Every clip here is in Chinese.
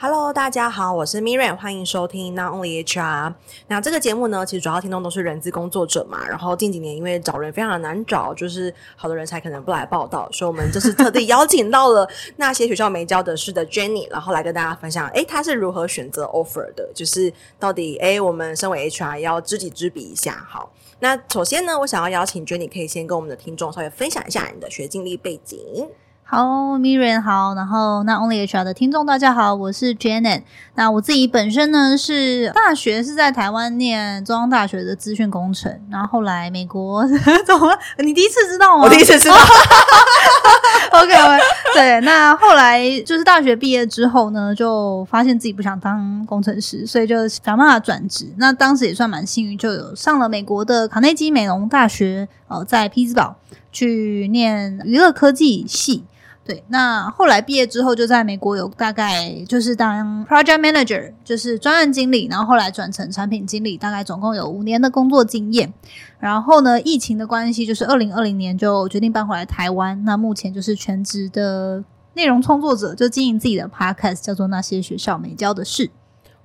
Hello，大家好，我是 Miriam，欢迎收听 Not Only HR。那这个节目呢，其实主要听众都是人资工作者嘛。然后近几年因为找人非常的难找，就是好多人才可能不来报道，所以我们这是特地邀请到了那些学校没教的事的 Jenny，然后来跟大家分享，诶，她是如何选择 offer 的，就是到底，诶，我们身为 HR 要知己知彼一下。好，那首先呢，我想要邀请 Jenny，可以先跟我们的听众稍微分享一下你的学经历背景。好，Miriam 好，然后那 Only HR 的听众大家好，我是 Janet。那我自己本身呢是大学是在台湾念中央大学的资讯工程，然后后来美国 怎么？你第一次知道吗？我第一次知道。OK OK，对，那后来就是大学毕业之后呢，就发现自己不想当工程师，所以就想办法转职。那当时也算蛮幸运，就有上了美国的卡内基美容大学，呃，在匹兹堡去念娱乐科技系。对，那后来毕业之后就在美国有大概就是当 project manager，就是专案经理，然后后来转成产品经理，大概总共有五年的工作经验。然后呢，疫情的关系，就是二零二零年就决定搬回来台湾。那目前就是全职的内容创作者，就经营自己的 podcast，叫做那些学校没教的事。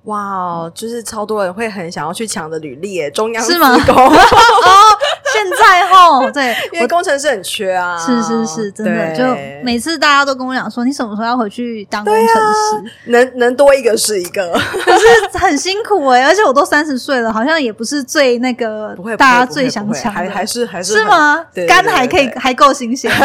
哇，就是超多人会很想要去抢的履历耶，中央是吗？现 在吼，对，因为工程师很缺啊，是是是，真的，就每次大家都跟我讲说，你什么时候要回去当工程师？啊、能能多一个是一个，可是很辛苦哎、欸，而且我都三十岁了，好像也不是最那个，大家最想抢，还还是还是是吗？肝还可以，还够新鲜。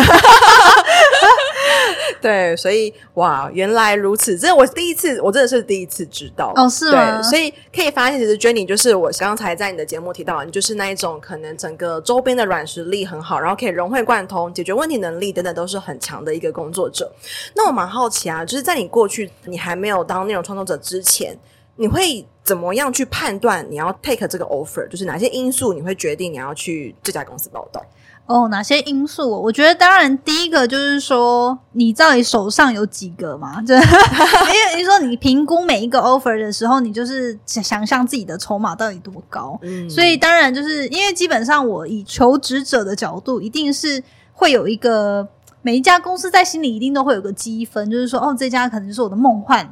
对，所以哇，原来如此，这我第一次，我真的是第一次知道哦，是吗？对，所以可以发现，其实 Jenny 就是我刚才在你的节目提到，你就是那一种可能整个周边的软实力很好，然后可以融会贯通、解决问题能力等等都是很强的一个工作者。那我蛮好奇啊，就是在你过去你还没有当内容创作者之前，你会怎么样去判断你要 take 这个 offer？就是哪些因素你会决定你要去这家公司报到？哦，哪些因素？我觉得当然第一个就是说，你到底手上有几个嘛？就因为你说你评估每一个 offer 的时候，你就是想象自己的筹码到底多高。嗯，所以当然就是因为基本上我以求职者的角度，一定是会有一个每一家公司在心里一定都会有个积分，就是说哦，这家可能就是我的梦幻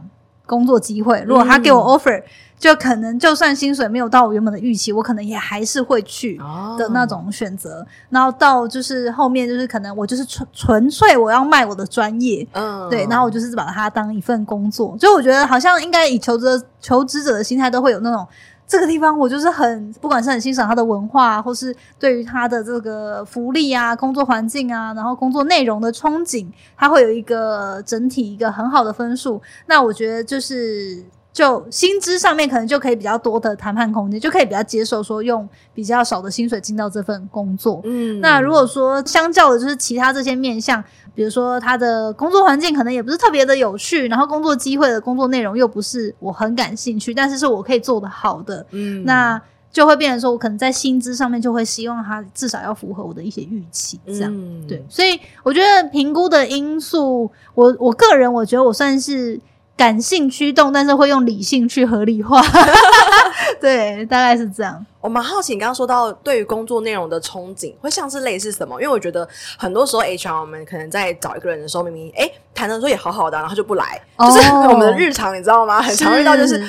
工作机会。如果他给我 offer，嗯就可能，就算薪水没有到我原本的预期，我可能也还是会去的那种选择。Oh. 然后到就是后面，就是可能我就是纯纯粹我要卖我的专业，嗯，oh. 对。然后我就是把它当一份工作。所以我觉得好像应该以求职求职者的心态都会有那种这个地方，我就是很不管是很欣赏他的文化，或是对于他的这个福利啊、工作环境啊，然后工作内容的憧憬，他会有一个整体一个很好的分数。那我觉得就是。就薪资上面可能就可以比较多的谈判空间，就可以比较接受说用比较少的薪水进到这份工作。嗯，那如果说相较的就是其他这些面向，比如说他的工作环境可能也不是特别的有趣，然后工作机会的工作内容又不是我很感兴趣，但是是我可以做得好的，嗯，那就会变成说我可能在薪资上面就会希望他至少要符合我的一些预期，这样，嗯，对。所以我觉得评估的因素，我我个人我觉得我算是。感性驱动，但是会用理性去合理化，对，大概是这样。我蛮好奇，你刚刚说到对于工作内容的憧憬，会像是类似什么？因为我觉得很多时候 HR 我们可能在找一个人的时候，明明诶谈的时候也好好的，然后就不来，哦、就是我们的日常，你知道吗？很常遇到就是，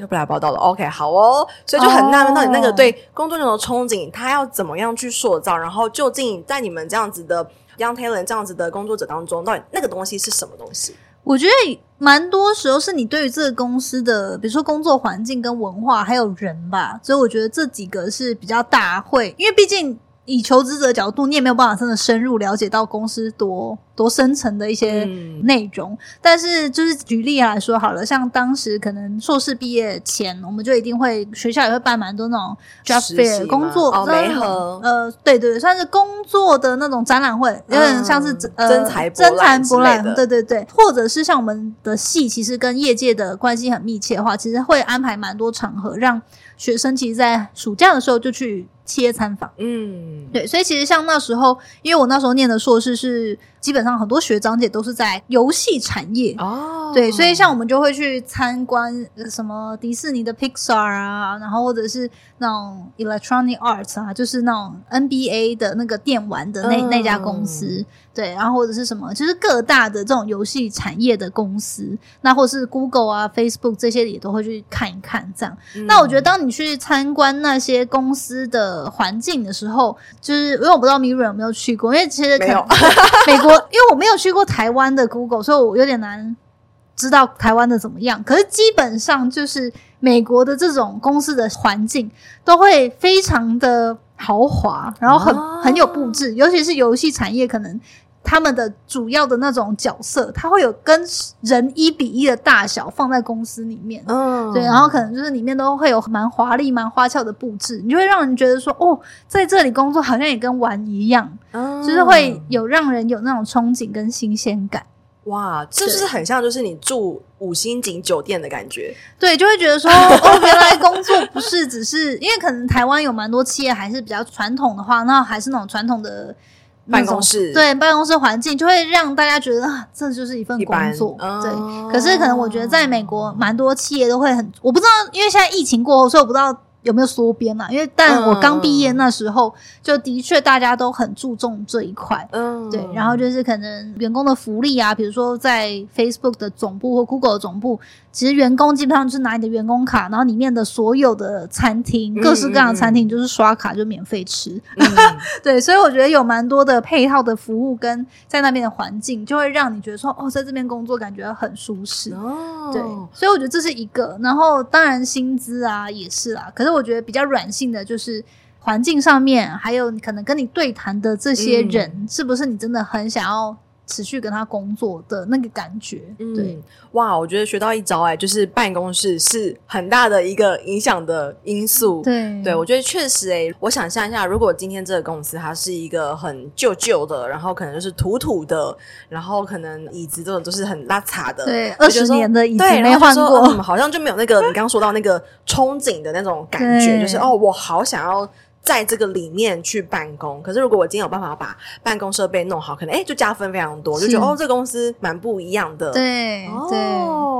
又不来报到了。OK，好哦，所以就很纳闷，到底那个对工作内容的憧憬，他要怎么样去塑造？然后究竟在你们这样子的 Young Talent 这样子的工作者当中，到底那个东西是什么东西？我觉得蛮多时候是你对于这个公司的，比如说工作环境跟文化，还有人吧，所以我觉得这几个是比较大会，因为毕竟。以求职者的角度，你也没有办法真的深入了解到公司多多深层的一些内容。嗯、但是，就是举例来说好了，像当时可能硕士毕业前，我们就一定会学校也会办蛮多那种 job fair 工作，哦，媒合，呃，对对对，算是工作的那种展览会，有点像是呃真才真才博览，对对对，或者是像我们的系，其实跟业界的关系很密切的话，其实会安排蛮多场合让。学生其实，在暑假的时候就去企业参访，嗯，对，所以其实像那时候，因为我那时候念的硕士是基本上很多学长姐都是在游戏产业。哦，对，所以像我们就会去参观什么迪士尼的 Pixar 啊，然后或者是那种 Electronic Arts 啊，就是那种 NBA 的那个电玩的那、嗯、那家公司。对，然后或者是什么，就是各大的这种游戏产业的公司，那或是 Google 啊、Facebook 这些也都会去看一看这样。嗯、那我觉得，当你去参观那些公司的环境的时候，就是因为我不知道 Miriam 有没有去过，因为其实可能没有 美国，因为我没有去过台湾的 Google，所以我有点难知道台湾的怎么样。可是基本上就是美国的这种公司的环境都会非常的豪华，然后很、哦、很有布置，尤其是游戏产业可能。他们的主要的那种角色，他会有跟人一比一的大小放在公司里面，嗯，对，然后可能就是里面都会有蛮华丽、蛮花俏的布置，你就会让人觉得说，哦，在这里工作好像也跟玩一样，嗯，就是会有让人有那种憧憬跟新鲜感。哇，这就是很像就是你住五星级酒店的感觉，对，就会觉得说，哦，原来工作不是只是因为可能台湾有蛮多企业还是比较传统的话，那还是那种传统的。办公室对办公室环境就会让大家觉得啊，这就是一份工作。嗯、对，可是可能我觉得在美国，蛮多企业都会很，我不知道，因为现在疫情过后，所以我不知道。有没有缩编啊？因为但我刚毕业那时候，嗯、就的确大家都很注重这一块，嗯，对。然后就是可能员工的福利啊，比如说在 Facebook 的总部或 Google 的总部，其实员工基本上就是拿你的员工卡，然后里面的所有的餐厅，各式各样的餐厅，就是刷卡就免费吃。嗯、对，所以我觉得有蛮多的配套的服务跟在那边的环境，就会让你觉得说，哦，在这边工作感觉很舒适。哦，对。所以我觉得这是一个。然后当然薪资啊也是啦，可是。我觉得比较软性的就是环境上面，还有可能跟你对谈的这些人，嗯、是不是你真的很想要持续跟他工作的那个感觉？嗯、对，哇，我觉得学到一招哎，就是办公室是很大的一个影响的因素。对，对我觉得确实哎，我想象一下，如果今天这个公司它是一个很旧旧的，然后可能就是土土的，然后可能椅子这种都是很邋遢的，对，二十年的椅子对没换过，嗯，好像就没有那个你刚刚说到那个憧憬的那种感觉，就是哦，我好想要。在这个里面去办公，可是如果我今天有办法把办公设备弄好，可能诶就加分非常多，就觉得哦，这个公司蛮不一样的。对、哦、对，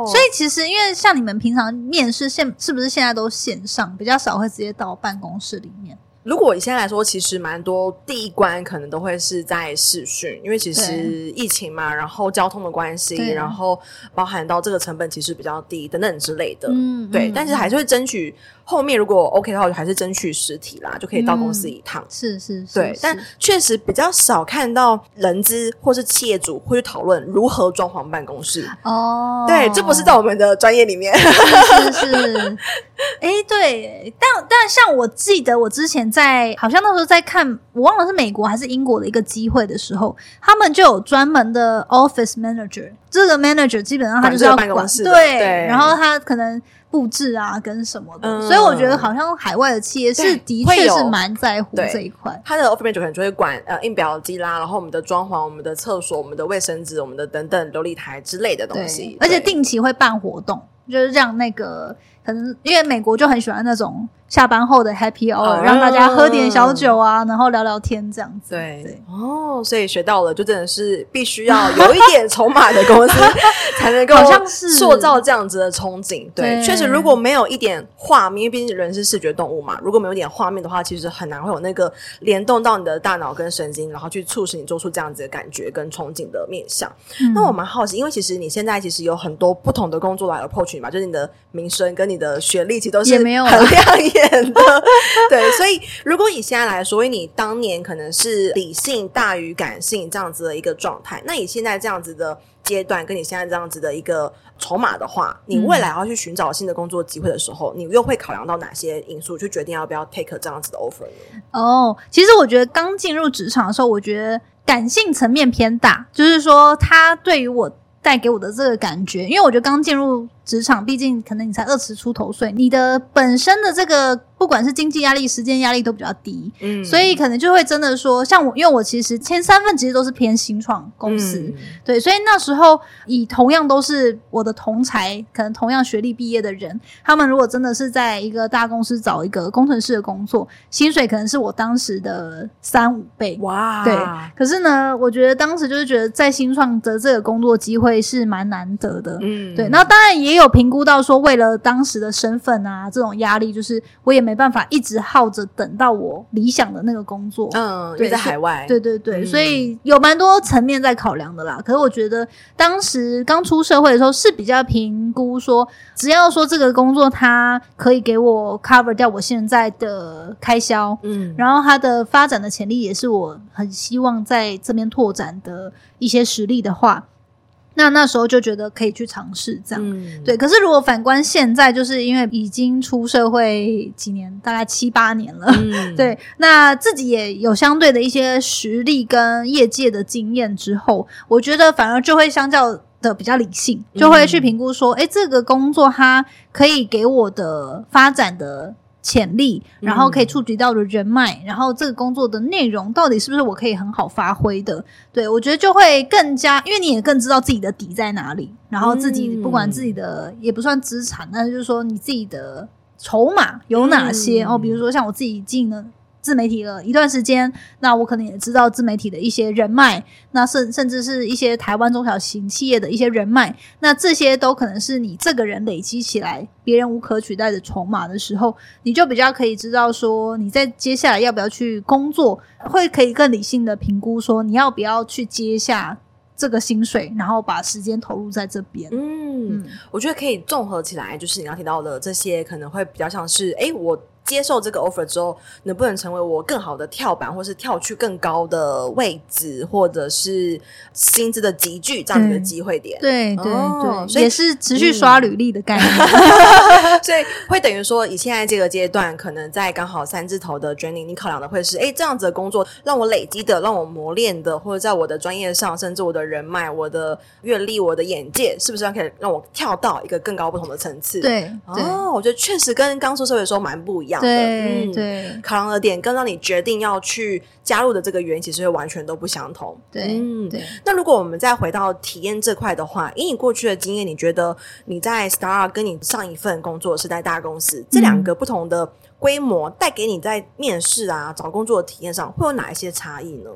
所以其实因为像你们平常面试现是不是现在都线上，比较少会直接到办公室里面？如果以现在来说，其实蛮多第一关可能都会是在试训，因为其实疫情嘛，然后交通的关系，然后包含到这个成本其实比较低等等之类的。嗯，对，嗯、但是还是会争取后面如果 OK 的话，就还是争取实体啦，就可以到公司一趟。嗯、是是是，对，但确实比较少看到人资或是企业主会去讨论如何装潢办公室。哦，对，这不是在我们的专业里面。是是是。哎，对，但但像我记得我之前。在好像那时候在看，我忘了是美国还是英国的一个机会的时候，他们就有专门的 office manager。这个 manager 基本上他就是要管，管对，对，然后他可能布置啊跟什么的，嗯、所以我觉得好像海外的企业是的确是蛮在乎这一块。他的 office manager 可能就会管呃印表机啦，然后我们的装潢、我们的厕所、我们的卫生纸、我们的等等琉璃台之类的东西，而且定期会办活动，就是让那个可能因为美国就很喜欢那种。下班后的 Happy Hour，、嗯、让大家喝点小酒啊，然后聊聊天这样子。对，对哦，所以学到了，就真的是必须要有一点筹码的公司，才能够塑造这样子的憧憬。对，确实，如果没有一点画面，因为毕竟人是视觉动物嘛，如果没有一点画面的话，其实很难会有那个联动到你的大脑跟神经，然后去促使你做出这样子的感觉跟憧憬的面向。嗯、那我蛮好奇，因为其实你现在其实有很多不同的工作来 approach 你嘛，就是你的名声跟你的学历其实都是很亮眼。的 对，所以如果以现在来说，因为你当年可能是理性大于感性这样子的一个状态，那你现在这样子的阶段，跟你现在这样子的一个筹码的话，你未来要去寻找新的工作机会的时候，你又会考量到哪些因素，去决定要不要 take 这样子的 offer 呢？哦，其实我觉得刚进入职场的时候，我觉得感性层面偏大，就是说他对于我带给我的这个感觉，因为我觉得刚进入。职场毕竟可能你才二十出头岁，你的本身的这个不管是经济压力、时间压力都比较低，嗯，所以可能就会真的说，像我，因为我其实前三份其实都是偏新创公司，嗯、对，所以那时候以同样都是我的同才，可能同样学历毕业的人，他们如果真的是在一个大公司找一个工程师的工作，薪水可能是我当时的三五倍，哇，对。可是呢，我觉得当时就是觉得在新创的这个工作机会是蛮难得的，嗯，对。那当然也。有评估到说，为了当时的身份啊，这种压力，就是我也没办法一直耗着等到我理想的那个工作。嗯，对，在海外，对对对，嗯、所以有蛮多层面在考量的啦。可是我觉得当时刚出社会的时候是比较评估说，只要说这个工作它可以给我 cover 掉我现在的开销，嗯，然后它的发展的潜力也是我很希望在这边拓展的一些实力的话。那那时候就觉得可以去尝试这样，嗯、对。可是如果反观现在，就是因为已经出社会几年，大概七八年了，嗯、对。那自己也有相对的一些实力跟业界的经验之后，我觉得反而就会相较的比较理性，就会去评估说，哎、嗯，这个工作它可以给我的发展的。潜力，然后可以触及到的人脉，嗯、然后这个工作的内容到底是不是我可以很好发挥的？对，我觉得就会更加，因为你也更知道自己的底在哪里，然后自己不管自己的、嗯、也不算资产，但是就是说你自己的筹码有哪些？嗯、哦，比如说像我自己进了。自媒体了一段时间，那我可能也知道自媒体的一些人脉，那甚甚至是一些台湾中小型企业的一些人脉，那这些都可能是你这个人累积起来别人无可取代的筹码的时候，你就比较可以知道说你在接下来要不要去工作，会可以更理性的评估说你要不要去接下这个薪水，然后把时间投入在这边。嗯，嗯我觉得可以综合起来，就是你刚提到的这些，可能会比较像是，诶，我。接受这个 offer 之后，能不能成为我更好的跳板，或是跳去更高的位置，或者是薪资的集聚这样的机会点？对对对，哦、所以也是持续刷履历的概念。嗯、所以会等于说，以现在这个阶段，可能在刚好三字头的 journey，你考量的会是：哎，这样子的工作让我累积的，让我磨练的，或者在我的专业上，甚至我的人脉、我的阅历、我的眼界，是不是可以让我跳到一个更高不同的层次？对，对哦，我觉得确实跟刚出社会的时候蛮不一样。对，嗯，对，考量的点跟让你决定要去加入的这个原因，其实会完全都不相同。对，嗯，对。那如果我们再回到体验这块的话，以你过去的经验，你觉得你在 startup 跟你上一份工作是在大公司，这两个不同的规模带给你在面试啊、找工作的体验上，会有哪一些差异呢？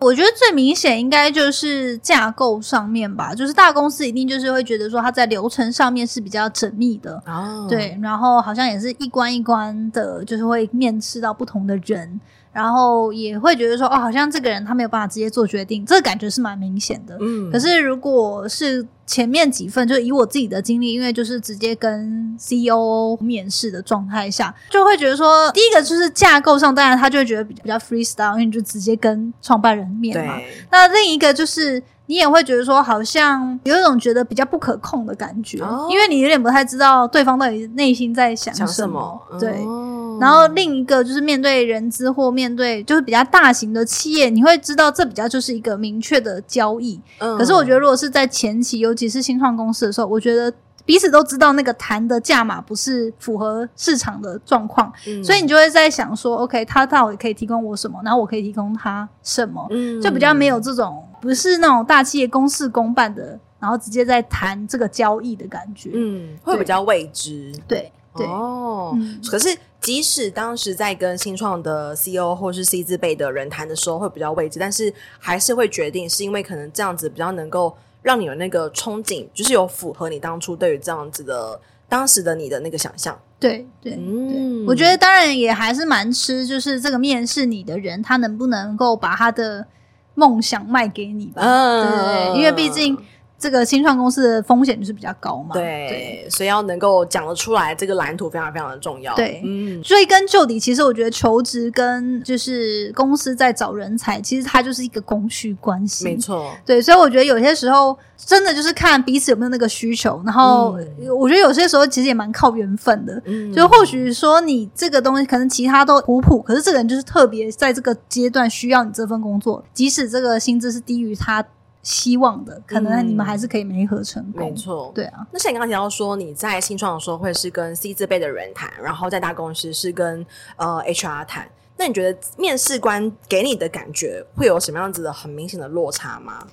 我觉得最明显应该就是架构上面吧，就是大公司一定就是会觉得说它在流程上面是比较缜密的，哦，对，然后好像也是一关一关的，就是会面试到不同的人。然后也会觉得说，哦，好像这个人他没有办法直接做决定，这个感觉是蛮明显的。嗯，可是如果是前面几份，就以我自己的经历，因为就是直接跟 CEO 面试的状态下，就会觉得说，第一个就是架构上，当然他就会觉得比较 freestyle，因为你就直接跟创办人面嘛。那另一个就是你也会觉得说，好像有一种觉得比较不可控的感觉，哦，因为你有点不太知道对方到底内心在想什么。想什么？对。哦然后另一个就是面对人资或面对就是比较大型的企业，你会知道这比较就是一个明确的交易。嗯。可是我觉得如果是在前期，尤其是新创公司的时候，我觉得彼此都知道那个谈的价码不是符合市场的状况，嗯。所以你就会在想说，OK，他到底可以提供我什么，然后我可以提供他什么？嗯。就比较没有这种不是那种大企业公事公办的，然后直接在谈这个交易的感觉。嗯。会比较未知。对。对。哦。嗯。可是。即使当时在跟新创的 CEO 或是 C 字辈的人谈的时候会比较未知，但是还是会决定，是因为可能这样子比较能够让你有那个憧憬，就是有符合你当初对于这样子的当时的你的那个想象。对对，嗯，我觉得当然也还是蛮吃，就是这个面试你的人，他能不能够把他的梦想卖给你吧？嗯，对因为毕竟。这个新创公司的风险就是比较高嘛，对，对，所以要能够讲得出来，这个蓝图非常非常的重要。对，嗯，追根究底，其实我觉得求职跟就是公司在找人才，其实它就是一个供需关系。没错，对，所以我觉得有些时候真的就是看彼此有没有那个需求，然后我觉得有些时候其实也蛮靠缘分的。嗯，就或许说你这个东西可能其他都普普，可是这个人就是特别在这个阶段需要你这份工作，即使这个薪资是低于他。希望的，可能你们还是可以没合成没错，对啊。那像你刚刚提到说，你在新创的时候会是跟 C 字辈的人谈，然后在大公司是跟呃 HR 谈。那你觉得面试官给你的感觉会有什么样子的很明显的落差吗？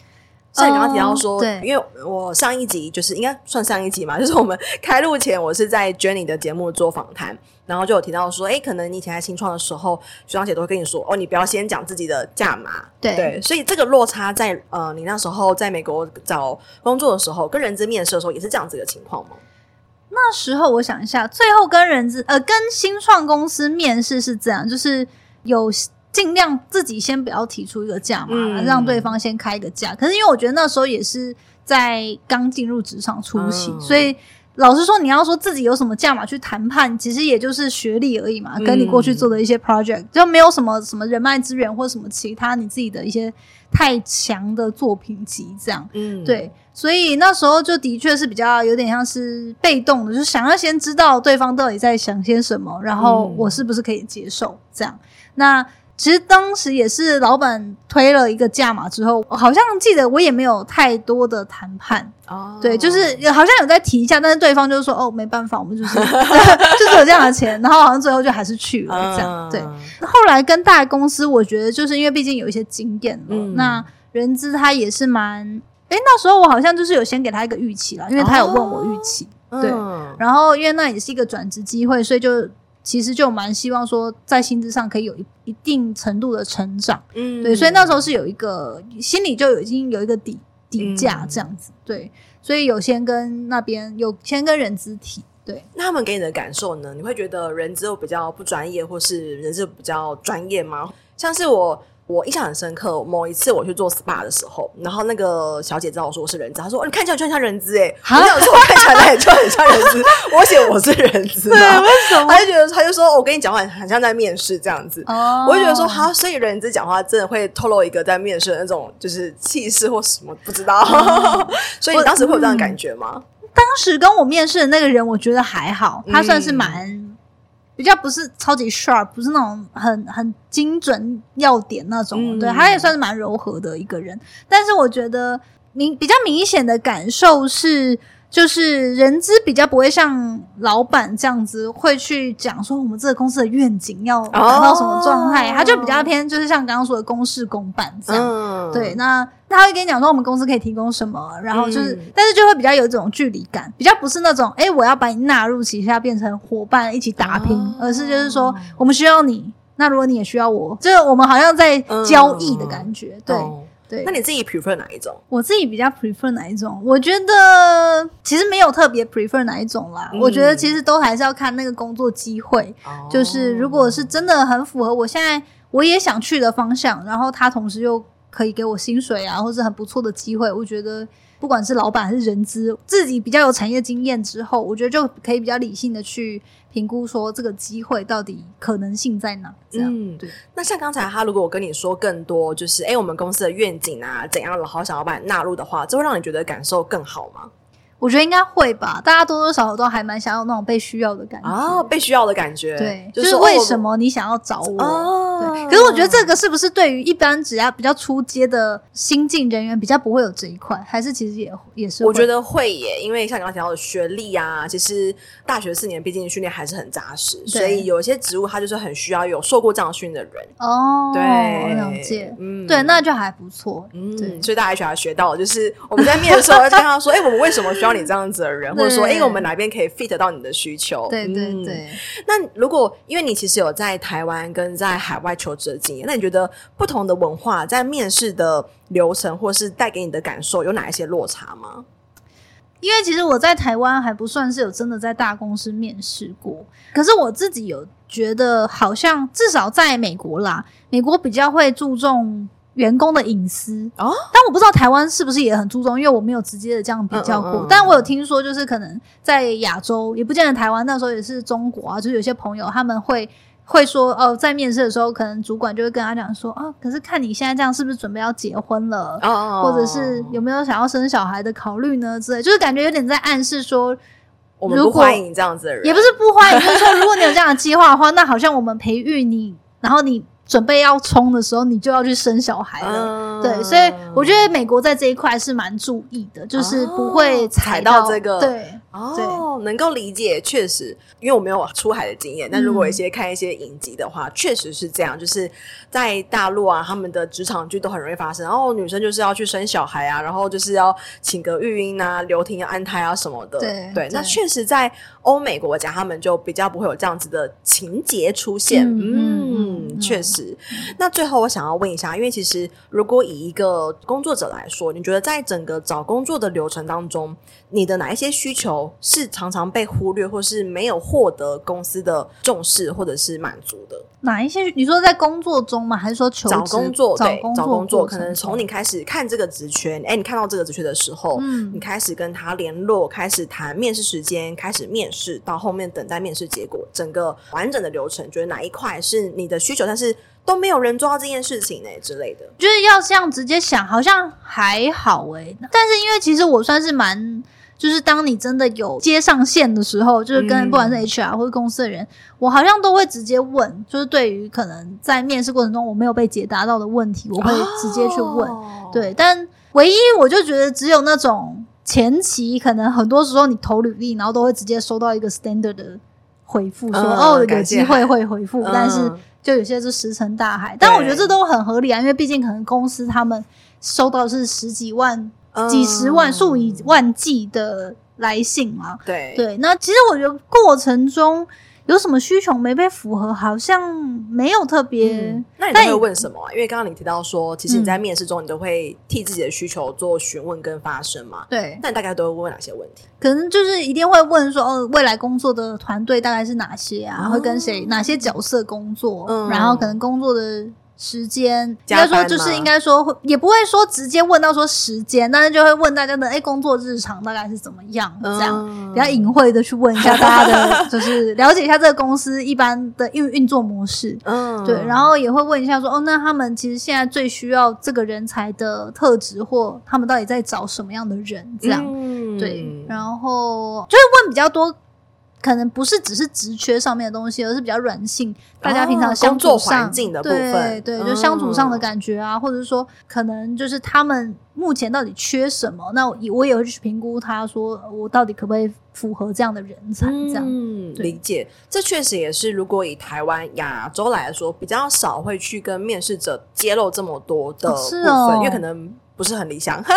像你刚刚提到说，oh, 对，因为我上一集就是应该算上一集嘛，就是我们 开录前，我是在 Jenny 的节目做访谈，然后就有提到说，哎，可能你以前在新创的时候，学长姐都会跟你说，哦，你不要先讲自己的价码，对，对，所以这个落差在呃，你那时候在美国找工作的时候，跟人资面试的时候，也是这样子的情况吗？那时候我想一下，最后跟人资呃跟新创公司面试是这样，就是有尽量自己先不要提出一个价嘛，嗯、让对方先开一个价。可是因为我觉得那时候也是在刚进入职场初期，嗯、所以。老实说，你要说自己有什么价码去谈判，其实也就是学历而已嘛，跟你过去做的一些 project，嗯，就没有什么什么人脉资源或什么其他你自己的一些太强的作品集这样。嗯，对，所以那时候就的确是比较有点像是被动的，就是想要先知道对方到底在想些什么，然后我是不是可以接受这样。那其实当时也是老板推了一个价码之后，好像记得我也没有太多的谈判哦，对，就是好像有在提一下，但是对方就是说哦，没办法，我们就是 就是有这样的钱，然后好像最后就还是去了这样。对，后来跟大公司，我觉得就是因为毕竟有一些经验了，嗯、那人资他也是蛮，哎，那时候我好像就是有先给他一个预期了，因为他有问我预期，哦、对，然后因为那也是一个转职机会，所以就。其实就蛮希望说，在薪资上可以有一一定程度的成长，嗯，对，所以那时候是有一个心里就已经有一个底底价这样子，嗯、对，所以有先跟那边有先跟人资提，对，那他们给你的感受呢？你会觉得人资比较不专业，或是人资比较专业吗？像是我。我印象很深刻，某一次我去做 SPA 的时候，然后那个小姐知道我说我是人资，她说：“哦，你看起来就很像人资诶。蛤”我想说我看起来就很像人资，我写我是人资，对，为什么？她就觉得，她就说：“我跟你讲话很像在面试这样子。”哦，我就觉得说，好，所以人资讲话真的会透露一个在面试的那种就是气势或什么，不知道。哦、所以你当时会有这样的感觉吗？嗯、当时跟我面试的那个人，我觉得还好，他算是蛮。嗯比较不是超级 sharp，不是那种很很精准要点那种，嗯、对，他也算是蛮柔和的一个人。但是我觉得明比较明显的感受是。就是人资比较不会像老板这样子会去讲说我们这个公司的愿景要达到什么状态，他就比较偏就是像刚刚说的公事公办这样。对，那他会跟你讲说我们公司可以提供什么，然后就是，但是就会比较有这种距离感，比较不是那种诶我要把你纳入旗下变成伙伴一起打拼，而是就是说我们需要你，那如果你也需要我，就是我们好像在交易的感觉，对。对，那你自己 prefer 哪一种？我自己比较 prefer 哪一种？我觉得其实没有特别 prefer 哪一种啦。嗯、我觉得其实都还是要看那个工作机会。哦、就是如果是真的很符合我现在我也想去的方向，然后他同时又可以给我薪水啊，或是很不错的机会，我觉得不管是老板还是人资，自己比较有产业经验之后，我觉得就可以比较理性的去。评估说这个机会到底可能性在哪？这样，嗯，对。那像刚才他如果我跟你说更多，就是哎，我们公司的愿景啊，怎样，好想要把你纳入的话，这会让你觉得感受更好吗？我觉得应该会吧，大家多多少少都还蛮想要那种被需要的感觉啊，被需要的感觉。对，就是为什么你想要找我？哦，对。可是我觉得这个是不是对于一般只要比较初阶的新进人员比较不会有这一块，还是其实也也是？我觉得会耶，因为像刚刚提到的学历啊，其实大学四年毕竟训练还是很扎实，所以有一些职务它就是很需要有受过这样训的人。哦，对，了解。嗯，对，那就还不错。嗯，对。所以大家还学到，就是我们在面的时候要跟他说：“哎，我们为什么需要？”你这样子的人，或者说，哎，我们哪边可以 fit 到你的需求？对对对。那如果因为你其实有在台湾跟在海外求职的经验，那你觉得不同的文化在面试的流程，或是带给你的感受，有哪一些落差吗？因为其实我在台湾还不算是有真的在大公司面试过，可是我自己有觉得，好像至少在美国啦，美国比较会注重。员工的隐私哦，但我不知道台湾是不是也很注重，因为我没有直接的这样比较过。嗯嗯嗯，但我有听说，就是可能在亚洲，也不见得台湾那时候也是中国啊，就是有些朋友他们会会说哦，在面试的时候，可能主管就会跟他讲说哦，可是看你现在这样，是不是准备要结婚了？或者是有没有想要生小孩的考虑呢？之类，就是感觉有点在暗示说，我们不欢迎这样子的人，也不是不欢迎，就是说如果你有这样的计划的话，那好像我们培育你，然后你。准备要冲的时候，你就要去生小孩了。嗯、对，所以我觉得美国在这一块是蛮注意的，就是不会踩到，这个。对，哦，对能够理解，确实，因为我没有出海的经验。但如果一些看一些影集的话，确、嗯、实是这样。就是在大陆啊，他们的职场剧都很容易发生。然后女生就是要去生小孩啊，然后就是要请个育婴啊、留停要安胎啊什么的。对对，那确实在欧美国家，他们就比较不会有这样子的情节出现。嗯，确、嗯、实。嗯、那最后我想要问一下，因为其实如果以以一个工作者来说，你觉得在整个找工作的流程当中，你的哪一些需求是常常被忽略，或是没有获得公司的重视或者是满足的？哪一些？你说在工作中吗？还是说？找工作？对，找找工作，可能从你开始看这个职缺，哎，你看到这个职缺的时候，嗯，你开始跟他联络，开始谈面试时间，开始面试，到后面等待面试结果，整个完整的流程，觉得哪一块是你的需求，但是都没有人做到这件事情呢之类的？就是要这样直接想，好像还好哎，但是因为其实我算是蛮。就是当你真的有接上线的时候，就是跟不管是 HR 或者公司的人，嗯、我好像都会直接问。就是对于可能在面试过程中我没有被解答到的问题，我会直接去问。哦、对，但唯一我就觉得只有那种前期可能很多时候你投履历，然后都会直接收到一个 standard 的回复，说、嗯、哦有机会会回复，嗯、但是就有些是石沉大海。但我觉得这都很合理啊，因为毕竟可能公司他们收到是十几万。几十万、数以万计的来信嘛？对对，那其实我觉得过程中有什么需求没被符合，好像没有特别、嗯。那你都会问什么、啊？因为刚刚你提到说，其实你在面试中，你都会替自己的需求做询问跟发声嘛？对。那你大概都会问哪些问题？可能就是一定会问说，哦，未来工作的团队大概是哪些啊？哦、会跟谁、哪些角色工作？嗯，然后可能工作的。时间应该说就是应该说会也不会说直接问到说时间，但是就会问大家的哎工作日常大概是怎么样，这样、嗯、比较隐晦的去问一下大家的，就是了解一下这个公司一般的运运作模式。嗯，对，然后也会问一下说哦，那他们其实现在最需要这个人才的特质，或他们到底在找什么样的人？这样，嗯、对，然后就是问比较多。可能不是只是职缺上面的东西，而是比较软性，大家平常相处上、哦、环境的部分，对对，就相处上的感觉啊，嗯、或者是说，可能就是他们目前到底缺什么，那我我也会去评估，他说我到底可不可以符合这样的人才，这样。嗯，理解。这确实也是，如果以台湾亚洲来说，比较少会去跟面试者揭露这么多的部分，哦是哦、因为可能。不是很理想，可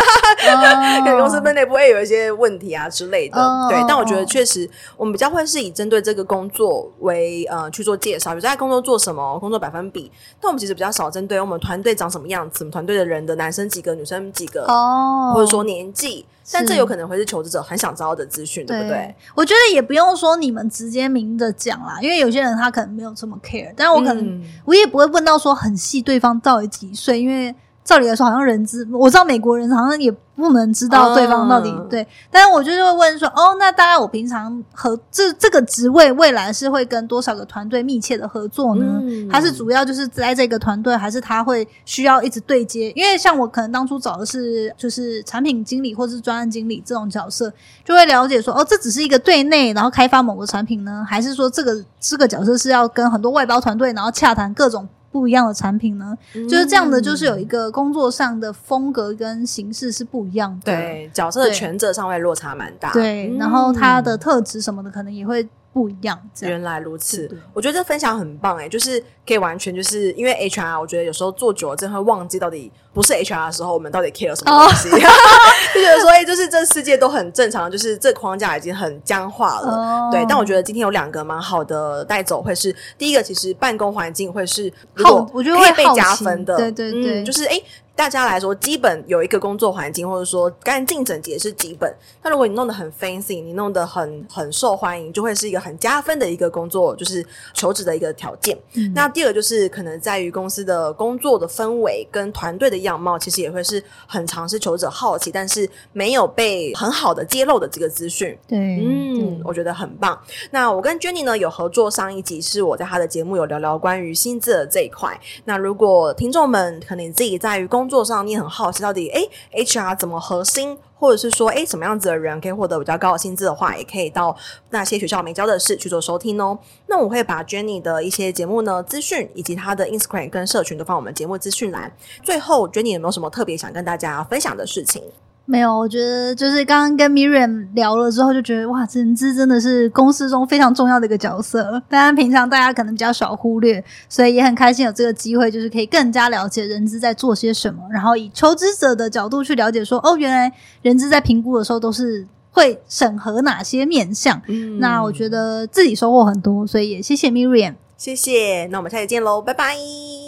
能、oh. 公司分内部会有一些问题啊之类的。Oh. 对，但我觉得确实我们比较会是以针对这个工作为呃去做介绍，比如在工作做什么，工作百分比。但我们其实比较少针对我们团队长什么样子，我们团队的人的男生几个，女生几个，哦，oh. 或者说年纪。但这有可能会是求职者很想知道的资讯，对不对？我觉得也不用说你们直接明着讲啦，因为有些人他可能没有这么 care，但我可能、嗯、我也不会问到说很细，对方到底几岁，因为。照理来说，好像人资，我知道美国人好像也不能知道对方到底、嗯、对，但是我就是会问说，哦，那大概我平常和这这个职位未来是会跟多少个团队密切的合作呢？嗯、他是主要就是在这个团队，还是他会需要一直对接？因为像我可能当初找的是就是产品经理或是专案经理这种角色，就会了解说，哦，这只是一个对内然后开发某个产品呢，还是说这个这个角色是要跟很多外包团队然后洽谈各种。不一样的产品呢，嗯、就是这样的，就是有一个工作上的风格跟形式是不一样的，对，角色的权责上会落差蛮大，对，嗯、然后他的特质什么的可能也会。不一样，原来如此。我觉得这分享很棒诶，就是可以完全就是因为 HR，我觉得有时候做久了真的会忘记到底不是 HR 的时候，我们到底 care 什么东西，就觉得说，哎，就是这世界都很正常，就是这框架已经很僵化了。对，但我觉得今天有两个蛮好的带走，会是第一个，其实办公环境会是好，我觉得会被加分的。对对对，就是哎。大家来说，基本有一个工作环境，或者说干净整洁是基本。那如果你弄得很 fancy，你弄得很很受欢迎，就会是一个很加分的一个工作，就是求职的一个条件。嗯、那第二个就是可能在于公司的工作的氛围跟团队的样貌，其实也会是很常是求职者好奇，但是没有被很好的揭露的这个资讯。对，嗯，我觉得很棒。那我跟 Jenny 呢有合作，上一集是我在她的节目有聊聊关于薪资的这一块。那如果听众们可能你自己在于工工作上你很好奇，到底诶 HR 怎么核心，或者是说诶什么样子的人可以获得比较高的薪资的话，也可以到那些学校没教的事去做收听哦。那我会把 Jenny 的一些节目呢资讯，以及她的 Instagram 跟社群都放我们节目资讯栏。最后，Jenny 有没有什么特别想跟大家分享的事情？没有，我觉得就是刚刚跟 Miriam 聊了之后，就觉得哇，人资真的是公司中非常重要的一个角色。当然，平常大家可能比较少忽略，所以也很开心有这个机会，就是可以更加了解人资在做些什么，然后以求职者的角度去了解说，哦，原来人资在评估的时候都是会审核哪些面向。嗯，那我觉得自己收获很多，所以也谢谢 Miriam，谢谢。那我们下次见喽，拜拜。